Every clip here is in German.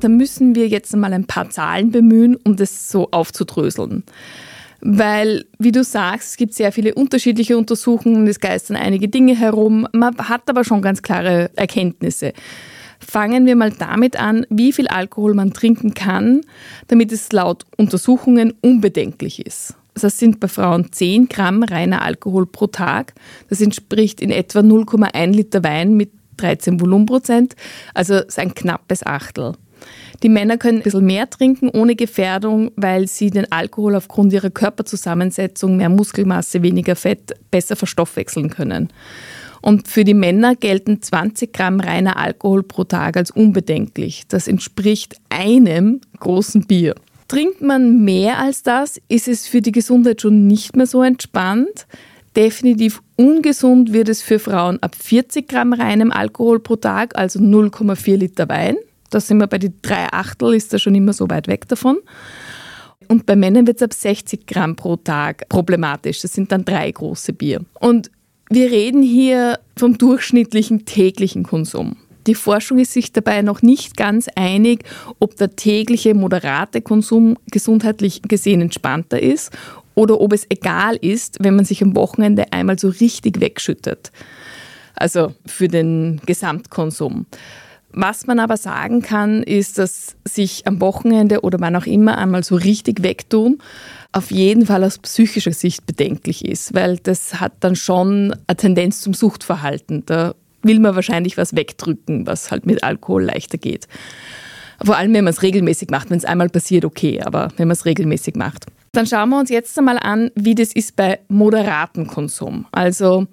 Da müssen wir jetzt einmal ein paar Zahlen bemühen, um das so aufzudröseln. Weil, wie du sagst, es gibt sehr viele unterschiedliche Untersuchungen, es geistern einige Dinge herum, man hat aber schon ganz klare Erkenntnisse. Fangen wir mal damit an, wie viel Alkohol man trinken kann, damit es laut Untersuchungen unbedenklich ist. Das sind bei Frauen 10 Gramm reiner Alkohol pro Tag. Das entspricht in etwa 0,1 Liter Wein mit 13 Volumenprozent, also ein knappes Achtel. Die Männer können ein bisschen mehr trinken ohne Gefährdung, weil sie den Alkohol aufgrund ihrer Körperzusammensetzung, mehr Muskelmasse, weniger Fett besser verstoffwechseln können. Und für die Männer gelten 20 Gramm reiner Alkohol pro Tag als unbedenklich. Das entspricht einem großen Bier. Trinkt man mehr als das, ist es für die Gesundheit schon nicht mehr so entspannt. Definitiv ungesund wird es für Frauen ab 40 Gramm reinem Alkohol pro Tag, also 0,4 Liter Wein. Da sind wir bei den drei Achtel, ist da schon immer so weit weg davon. Und bei Männern wird es ab 60 Gramm pro Tag problematisch. Das sind dann drei große Bier. Und wir reden hier vom durchschnittlichen täglichen Konsum. Die Forschung ist sich dabei noch nicht ganz einig, ob der tägliche moderate Konsum gesundheitlich gesehen entspannter ist oder ob es egal ist, wenn man sich am Wochenende einmal so richtig wegschüttet. Also für den Gesamtkonsum. Was man aber sagen kann, ist, dass sich am Wochenende oder wann auch immer einmal so richtig wegtun, auf jeden Fall aus psychischer Sicht bedenklich ist, weil das hat dann schon eine Tendenz zum Suchtverhalten. Da will man wahrscheinlich was wegdrücken, was halt mit Alkohol leichter geht. Vor allem, wenn man es regelmäßig macht. Wenn es einmal passiert, okay, aber wenn man es regelmäßig macht. Dann schauen wir uns jetzt einmal an, wie das ist bei moderatem Konsum. Also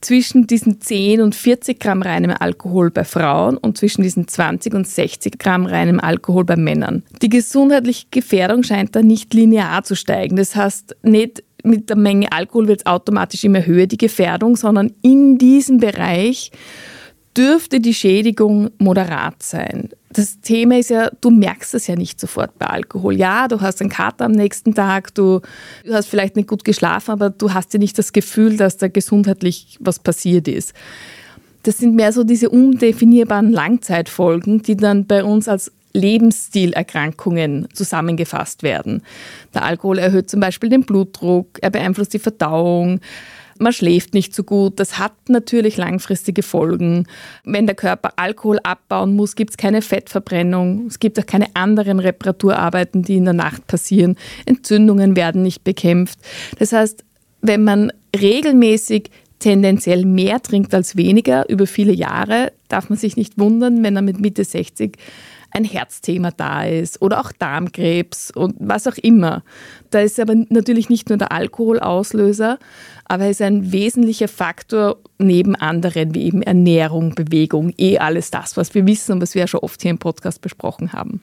zwischen diesen 10 und 40 Gramm reinem Alkohol bei Frauen und zwischen diesen 20 und 60 Gramm reinem Alkohol bei Männern. Die gesundheitliche Gefährdung scheint da nicht linear zu steigen. Das heißt, nicht mit der Menge Alkohol wird es automatisch immer höher, die Gefährdung, sondern in diesem Bereich dürfte die Schädigung moderat sein. Das Thema ist ja, du merkst es ja nicht sofort bei Alkohol. Ja, du hast einen Kater am nächsten Tag, du, du hast vielleicht nicht gut geschlafen, aber du hast ja nicht das Gefühl, dass da gesundheitlich was passiert ist. Das sind mehr so diese undefinierbaren Langzeitfolgen, die dann bei uns als Lebensstilerkrankungen zusammengefasst werden. Der Alkohol erhöht zum Beispiel den Blutdruck, er beeinflusst die Verdauung, man schläft nicht so gut. Das hat natürlich langfristige Folgen. Wenn der Körper Alkohol abbauen muss, gibt es keine Fettverbrennung. Es gibt auch keine anderen Reparaturarbeiten, die in der Nacht passieren. Entzündungen werden nicht bekämpft. Das heißt, wenn man regelmäßig tendenziell mehr trinkt als weniger über viele Jahre, darf man sich nicht wundern, wenn er mit Mitte 60 ein Herzthema da ist oder auch Darmkrebs und was auch immer. Da ist aber natürlich nicht nur der Alkohol Auslöser, aber er ist ein wesentlicher Faktor neben anderen wie eben Ernährung, Bewegung, eh alles das, was wir wissen und was wir ja schon oft hier im Podcast besprochen haben.